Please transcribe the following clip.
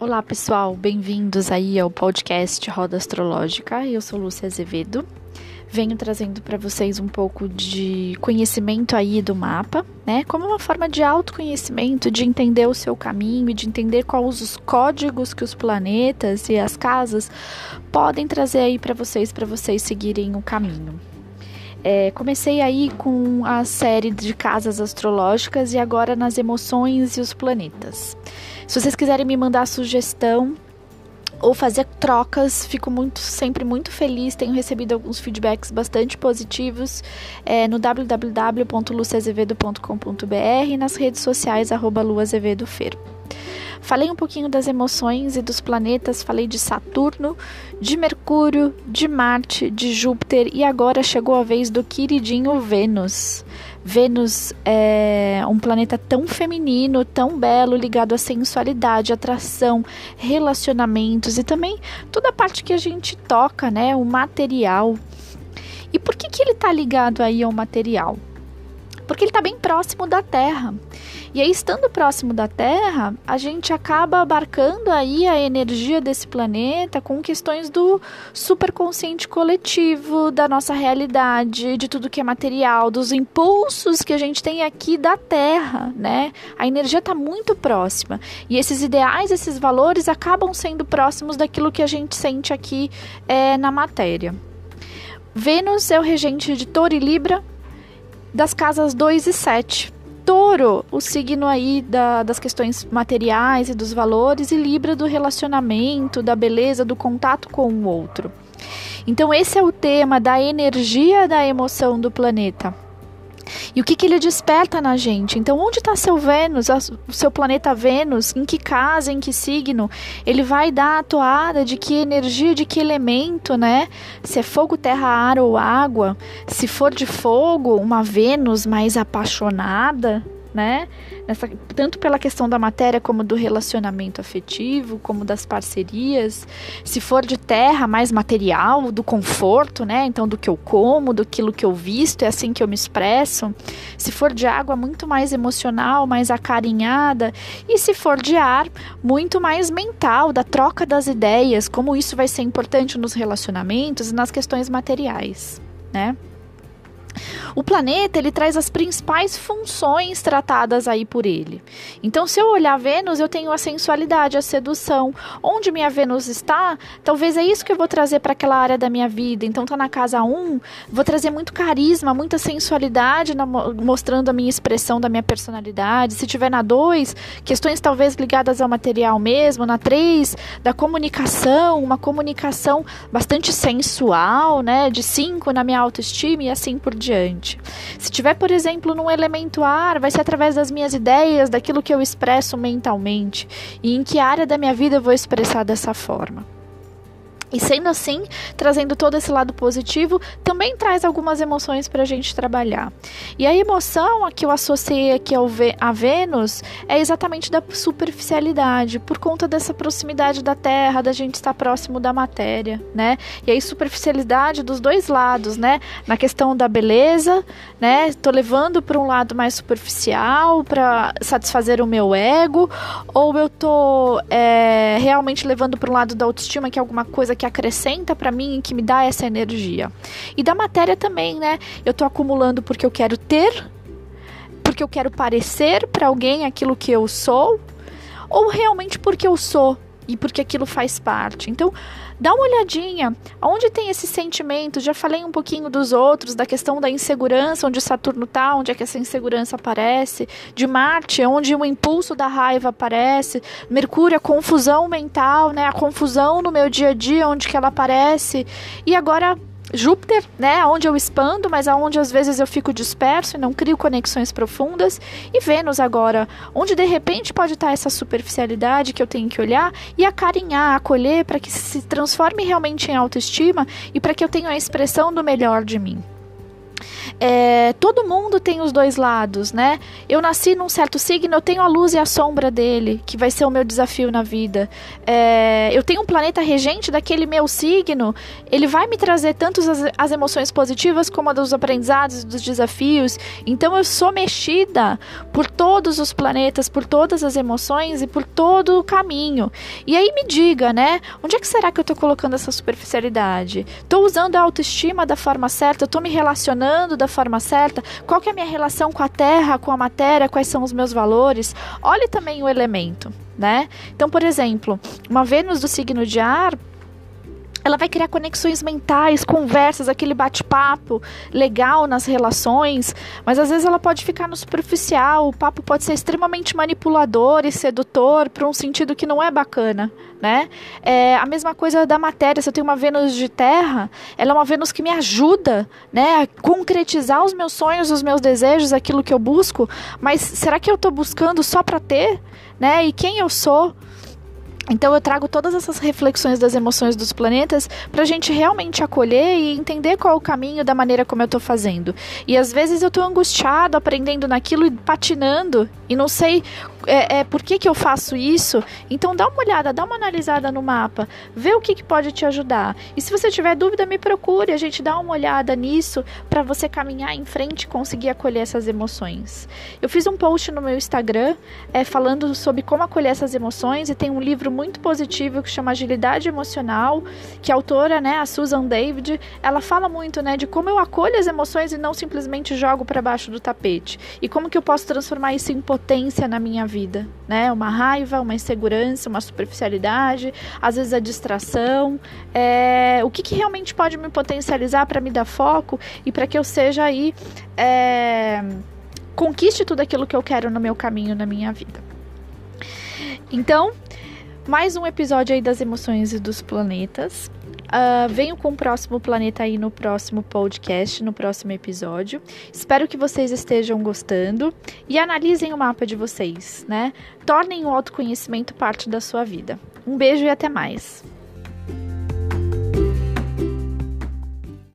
Olá pessoal, bem-vindos aí ao podcast Roda Astrológica. Eu sou Lúcia Azevedo. Venho trazendo para vocês um pouco de conhecimento aí do mapa, né? Como uma forma de autoconhecimento, de entender o seu caminho e de entender quais os códigos que os planetas e as casas podem trazer aí para vocês, para vocês seguirem o caminho. É, comecei aí com a série de casas astrológicas e agora nas emoções e os planetas. Se vocês quiserem me mandar sugestão ou fazer trocas, fico muito sempre muito feliz. Tenho recebido alguns feedbacks bastante positivos é, no www.luciazevedo.com.br e nas redes sociais arroba luazevedofer. Falei um pouquinho das emoções e dos planetas, falei de Saturno, de Mercúrio, de Marte, de Júpiter e agora chegou a vez do queridinho Vênus. Vênus é um planeta tão feminino, tão belo, ligado à sensualidade, atração, relacionamentos e também toda a parte que a gente toca, né? O material. E por que, que ele está ligado aí ao material? Porque ele está bem próximo da Terra. E aí, estando próximo da Terra, a gente acaba abarcando aí a energia desse planeta com questões do superconsciente coletivo, da nossa realidade, de tudo que é material, dos impulsos que a gente tem aqui da Terra, né? A energia está muito próxima. E esses ideais, esses valores acabam sendo próximos daquilo que a gente sente aqui é, na matéria. Vênus é o regente de Touro e Libra das casas 2 e 7 touro, o signo aí da, das questões materiais e dos valores, e Libra do relacionamento, da beleza, do contato com o outro. Então, esse é o tema da energia da emoção do planeta. E o que, que ele desperta na gente? Então, onde está seu Vênus, o seu planeta Vênus? Em que casa, em que signo? Ele vai dar a toada de que energia, de que elemento, né? Se é fogo, terra, ar ou água. Se for de fogo, uma Vênus mais apaixonada, né? Nessa, tanto pela questão da matéria como do relacionamento afetivo, como das parcerias. Se for de terra, mais material, do conforto, né? Então, do que eu como, do que eu visto, é assim que eu me expresso. Se for de água, muito mais emocional, mais acarinhada. E se for de ar, muito mais mental, da troca das ideias, como isso vai ser importante nos relacionamentos e nas questões materiais, né? O planeta ele traz as principais funções tratadas aí por ele. Então, se eu olhar Vênus, eu tenho a sensualidade, a sedução. Onde minha Vênus está, talvez é isso que eu vou trazer para aquela área da minha vida. Então, tá na casa 1, vou trazer muito carisma, muita sensualidade, na, mostrando a minha expressão da minha personalidade. Se tiver na 2, questões talvez ligadas ao material mesmo. Na 3, da comunicação, uma comunicação bastante sensual, né? De 5 na minha autoestima e assim por diante. Se tiver, por exemplo, num elemento ar, vai ser através das minhas ideias, daquilo que eu expresso mentalmente e em que área da minha vida eu vou expressar dessa forma. E sendo assim, trazendo todo esse lado positivo, também traz algumas emoções para a gente trabalhar. E a emoção a que eu associei aqui ao a Vênus é exatamente da superficialidade, por conta dessa proximidade da Terra, da gente estar próximo da matéria, né? E aí superficialidade dos dois lados, né? Na questão da beleza, né? Estou levando para um lado mais superficial para satisfazer o meu ego, ou eu estou é, realmente levando para um lado da autoestima que é alguma coisa que acrescenta para mim e que me dá essa energia. E da matéria também, né? Eu tô acumulando porque eu quero ter, porque eu quero parecer para alguém aquilo que eu sou, ou realmente porque eu sou e porque aquilo faz parte. Então, dá uma olhadinha. Onde tem esse sentimento? Já falei um pouquinho dos outros, da questão da insegurança, onde Saturno está, onde é que essa insegurança aparece. De Marte, onde o impulso da raiva aparece. Mercúrio, a confusão mental, né? A confusão no meu dia a dia, onde que ela aparece. E agora Júpiter, né, onde eu expando, mas aonde às vezes eu fico disperso e não crio conexões profundas, e Vênus agora, onde de repente pode estar essa superficialidade que eu tenho que olhar e acarinhar, acolher para que se transforme realmente em autoestima e para que eu tenha a expressão do melhor de mim. É, todo mundo tem os dois lados, né? Eu nasci num certo signo, eu tenho a luz e a sombra dele, que vai ser o meu desafio na vida. É, eu tenho um planeta regente daquele meu signo, ele vai me trazer tanto as, as emoções positivas como a dos aprendizados, dos desafios. Então eu sou mexida por todos os planetas, por todas as emoções e por todo o caminho. E aí me diga, né? Onde é que será que eu tô colocando essa superficialidade? Tô usando a autoestima da forma certa? Eu tô me relacionando da forma certa? Qual que é a minha relação com a terra, com a matéria? Quais são os meus valores? Olhe também o elemento, né? Então, por exemplo, uma Vênus do signo de ar ela vai criar conexões mentais, conversas, aquele bate-papo legal nas relações, mas às vezes ela pode ficar no superficial, o papo pode ser extremamente manipulador e sedutor para um sentido que não é bacana, né? É a mesma coisa da matéria, se eu tenho uma Vênus de terra, ela é uma Vênus que me ajuda, né, a concretizar os meus sonhos, os meus desejos, aquilo que eu busco, mas será que eu estou buscando só para ter, né? E quem eu sou? Então eu trago todas essas reflexões das emoções dos planetas para a gente realmente acolher e entender qual é o caminho da maneira como eu estou fazendo. E às vezes eu estou angustiado, aprendendo naquilo e patinando e não sei é, é, por que, que eu faço isso. Então dá uma olhada, dá uma analisada no mapa, vê o que, que pode te ajudar. E se você tiver dúvida, me procure, a gente dá uma olhada nisso para você caminhar em frente e conseguir acolher essas emoções. Eu fiz um post no meu Instagram é, falando sobre como acolher essas emoções e tem um livro muito positivo que chama Agilidade Emocional, que a autora, né, a Susan David, ela fala muito, né, de como eu acolho as emoções e não simplesmente jogo para baixo do tapete. E como que eu posso transformar isso em potência na minha vida, né? Uma raiva, uma insegurança, uma superficialidade, às vezes a distração. É, o que, que realmente pode me potencializar para me dar foco e para que eu seja aí é, conquiste tudo aquilo que eu quero no meu caminho, na minha vida. Então, mais um episódio aí das emoções e dos planetas. Uh, venho com o próximo planeta aí no próximo podcast, no próximo episódio. Espero que vocês estejam gostando e analisem o mapa de vocês, né? Tornem o autoconhecimento parte da sua vida. Um beijo e até mais.